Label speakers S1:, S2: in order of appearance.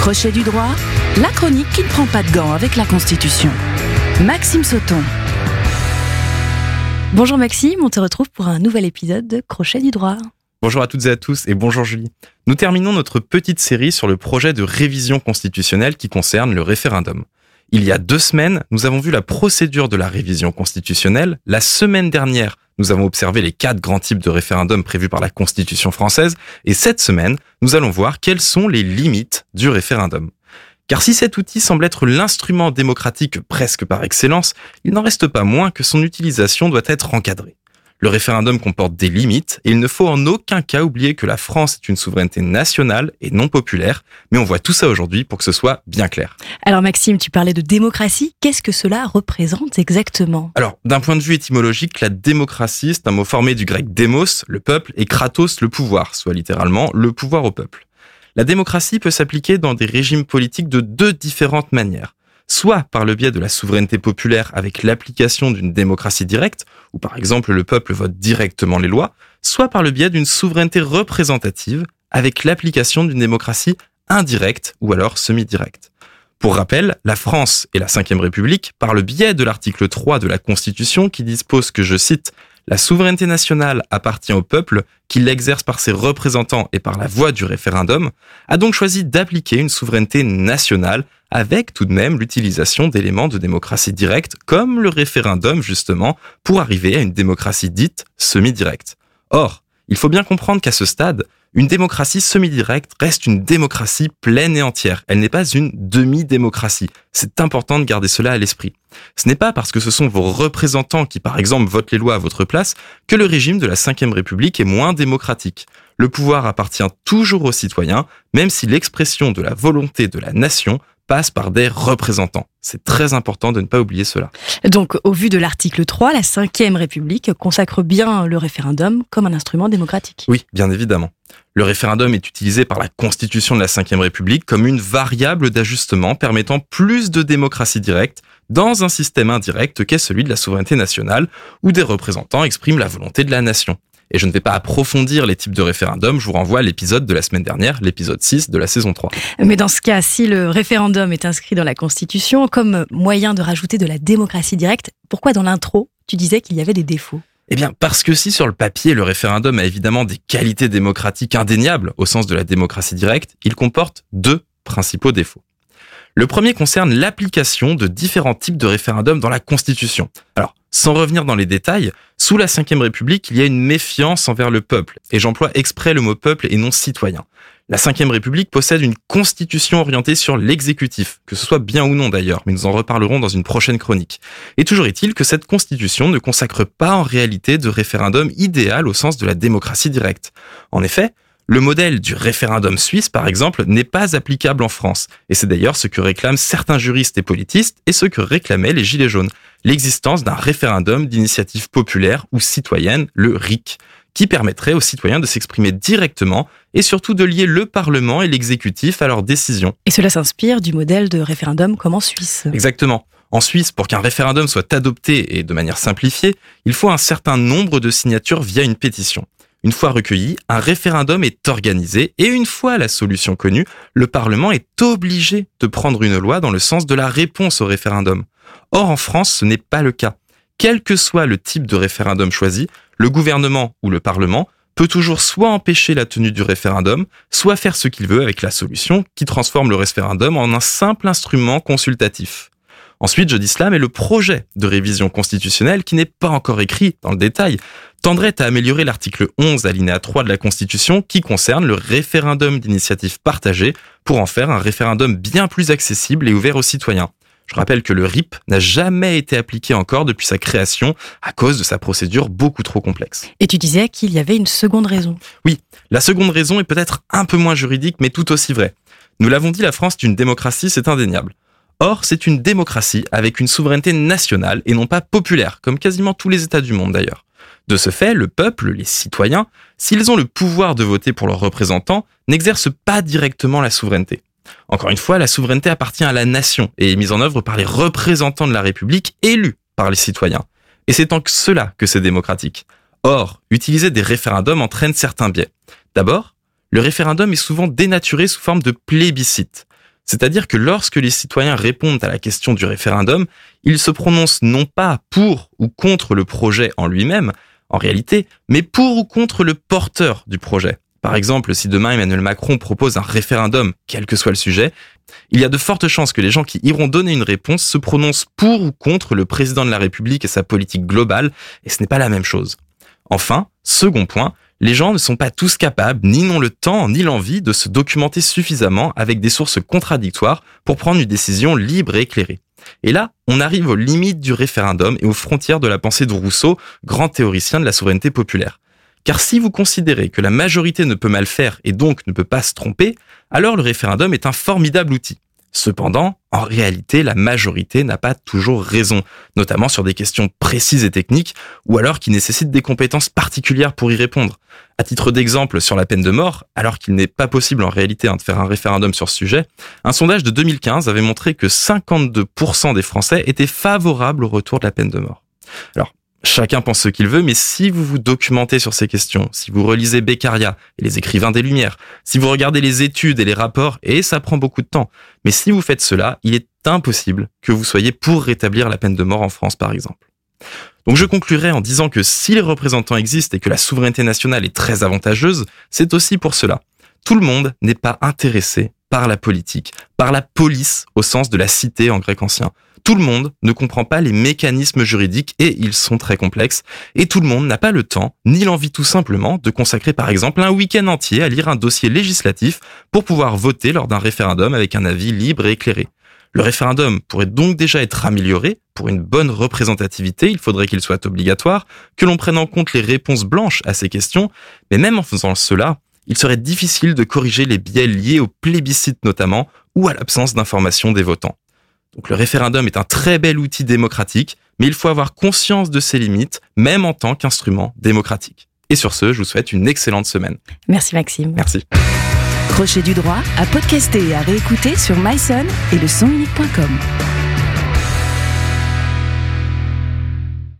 S1: Crochet du droit, la chronique qui ne prend pas de gants avec la Constitution. Maxime Sauton.
S2: Bonjour Maxime, on te retrouve pour un nouvel épisode de Crochet du droit.
S3: Bonjour à toutes et à tous et bonjour Julie. Nous terminons notre petite série sur le projet de révision constitutionnelle qui concerne le référendum. Il y a deux semaines, nous avons vu la procédure de la révision constitutionnelle. La semaine dernière, nous avons observé les quatre grands types de référendums prévus par la Constitution française. Et cette semaine, nous allons voir quelles sont les limites du référendum. Car si cet outil semble être l'instrument démocratique presque par excellence, il n'en reste pas moins que son utilisation doit être encadrée. Le référendum comporte des limites et il ne faut en aucun cas oublier que la France est une souveraineté nationale et non populaire, mais on voit tout ça aujourd'hui pour que ce soit bien clair.
S2: Alors Maxime, tu parlais de démocratie, qu'est-ce que cela représente exactement?
S3: Alors, d'un point de vue étymologique, la démocratie, c'est un mot formé du grec démos, le peuple, et kratos, le pouvoir, soit littéralement le pouvoir au peuple. La démocratie peut s'appliquer dans des régimes politiques de deux différentes manières soit par le biais de la souveraineté populaire avec l'application d'une démocratie directe, où par exemple le peuple vote directement les lois, soit par le biais d'une souveraineté représentative avec l'application d'une démocratie indirecte ou alors semi-directe. Pour rappel, la France et la Ve République, par le biais de l'article 3 de la Constitution qui dispose que, je cite, la souveraineté nationale appartient au peuple qui l'exerce par ses représentants et par la voie du référendum, a donc choisi d'appliquer une souveraineté nationale avec tout de même l'utilisation d'éléments de démocratie directe comme le référendum justement pour arriver à une démocratie dite semi-directe. Or, il faut bien comprendre qu'à ce stade, une démocratie semi-directe reste une démocratie pleine et entière. Elle n'est pas une demi-démocratie. C'est important de garder cela à l'esprit. Ce n'est pas parce que ce sont vos représentants qui, par exemple, votent les lois à votre place que le régime de la Ve République est moins démocratique. Le pouvoir appartient toujours aux citoyens, même si l'expression de la volonté de la nation passe par des représentants. C'est très important de ne pas oublier cela.
S2: Donc, au vu de l'article 3, la Ve République consacre bien le référendum comme un instrument démocratique.
S3: Oui, bien évidemment. Le référendum est utilisé par la Constitution de la Ve République comme une variable d'ajustement permettant plus de démocratie directe dans un système indirect qu'est celui de la souveraineté nationale, où des représentants expriment la volonté de la nation. Et je ne vais pas approfondir les types de référendums, je vous renvoie à l'épisode de la semaine dernière, l'épisode 6 de la saison 3.
S2: Mais dans ce cas, si le référendum est inscrit dans la Constitution comme moyen de rajouter de la démocratie directe, pourquoi dans l'intro, tu disais qu'il y avait des défauts?
S3: Eh bien, parce que si sur le papier, le référendum a évidemment des qualités démocratiques indéniables au sens de la démocratie directe, il comporte deux principaux défauts. Le premier concerne l'application de différents types de référendums dans la Constitution. Alors, sans revenir dans les détails, sous la Ve République, il y a une méfiance envers le peuple, et j'emploie exprès le mot peuple et non citoyen. La Ve République possède une constitution orientée sur l'exécutif, que ce soit bien ou non d'ailleurs, mais nous en reparlerons dans une prochaine chronique. Et toujours est-il que cette constitution ne consacre pas en réalité de référendum idéal au sens de la démocratie directe. En effet, le modèle du référendum suisse, par exemple, n'est pas applicable en France. Et c'est d'ailleurs ce que réclament certains juristes et politistes et ce que réclamaient les Gilets jaunes. L'existence d'un référendum d'initiative populaire ou citoyenne, le RIC, qui permettrait aux citoyens de s'exprimer directement et surtout de lier le Parlement et l'exécutif à leurs décisions.
S2: Et cela s'inspire du modèle de référendum comme en Suisse.
S3: Exactement. En Suisse, pour qu'un référendum soit adopté et de manière simplifiée, il faut un certain nombre de signatures via une pétition. Une fois recueilli, un référendum est organisé et une fois la solution connue, le Parlement est obligé de prendre une loi dans le sens de la réponse au référendum. Or, en France, ce n'est pas le cas. Quel que soit le type de référendum choisi, le gouvernement ou le Parlement peut toujours soit empêcher la tenue du référendum, soit faire ce qu'il veut avec la solution qui transforme le référendum en un simple instrument consultatif. Ensuite, je dis cela, mais le projet de révision constitutionnelle, qui n'est pas encore écrit dans le détail, tendrait à améliorer l'article 11 alinéa 3 de la Constitution qui concerne le référendum d'initiative partagée pour en faire un référendum bien plus accessible et ouvert aux citoyens. Je rappelle que le RIP n'a jamais été appliqué encore depuis sa création à cause de sa procédure beaucoup trop complexe.
S2: Et tu disais qu'il y avait une seconde raison.
S3: Oui, la seconde raison est peut-être un peu moins juridique, mais tout aussi vraie. Nous l'avons dit, la France est une démocratie, c'est indéniable. Or, c'est une démocratie avec une souveraineté nationale et non pas populaire, comme quasiment tous les États du monde d'ailleurs. De ce fait, le peuple, les citoyens, s'ils ont le pouvoir de voter pour leurs représentants, n'exercent pas directement la souveraineté. Encore une fois, la souveraineté appartient à la nation et est mise en œuvre par les représentants de la République élus par les citoyens. Et c'est en cela que c'est démocratique. Or, utiliser des référendums entraîne certains biais. D'abord, le référendum est souvent dénaturé sous forme de plébiscite. C'est-à-dire que lorsque les citoyens répondent à la question du référendum, ils se prononcent non pas pour ou contre le projet en lui-même, en réalité, mais pour ou contre le porteur du projet. Par exemple, si demain Emmanuel Macron propose un référendum, quel que soit le sujet, il y a de fortes chances que les gens qui iront donner une réponse se prononcent pour ou contre le président de la République et sa politique globale, et ce n'est pas la même chose. Enfin, second point, les gens ne sont pas tous capables, ni n'ont le temps, ni l'envie de se documenter suffisamment avec des sources contradictoires pour prendre une décision libre et éclairée. Et là, on arrive aux limites du référendum et aux frontières de la pensée de Rousseau, grand théoricien de la souveraineté populaire. Car si vous considérez que la majorité ne peut mal faire et donc ne peut pas se tromper, alors le référendum est un formidable outil. Cependant, en réalité, la majorité n'a pas toujours raison, notamment sur des questions précises et techniques, ou alors qui nécessitent des compétences particulières pour y répondre. À titre d'exemple, sur la peine de mort, alors qu'il n'est pas possible en réalité hein, de faire un référendum sur ce sujet, un sondage de 2015 avait montré que 52% des Français étaient favorables au retour de la peine de mort. Alors, Chacun pense ce qu'il veut, mais si vous vous documentez sur ces questions, si vous relisez Beccaria et les écrivains des Lumières, si vous regardez les études et les rapports, et ça prend beaucoup de temps, mais si vous faites cela, il est impossible que vous soyez pour rétablir la peine de mort en France, par exemple. Donc je conclurai en disant que si les représentants existent et que la souveraineté nationale est très avantageuse, c'est aussi pour cela. Tout le monde n'est pas intéressé par la politique, par la police au sens de la cité en grec ancien. Tout le monde ne comprend pas les mécanismes juridiques et ils sont très complexes. Et tout le monde n'a pas le temps, ni l'envie tout simplement, de consacrer par exemple un week-end entier à lire un dossier législatif pour pouvoir voter lors d'un référendum avec un avis libre et éclairé. Le référendum pourrait donc déjà être amélioré. Pour une bonne représentativité, il faudrait qu'il soit obligatoire, que l'on prenne en compte les réponses blanches à ces questions, mais même en faisant cela, il serait difficile de corriger les biais liés au plébiscite notamment, ou à l'absence d'information des votants. Donc le référendum est un très bel outil démocratique, mais il faut avoir conscience de ses limites, même en tant qu'instrument démocratique. Et sur ce, je vous souhaite une excellente semaine.
S2: Merci Maxime.
S3: Merci.
S1: Crochet du droit à podcaster et à réécouter sur myson et le.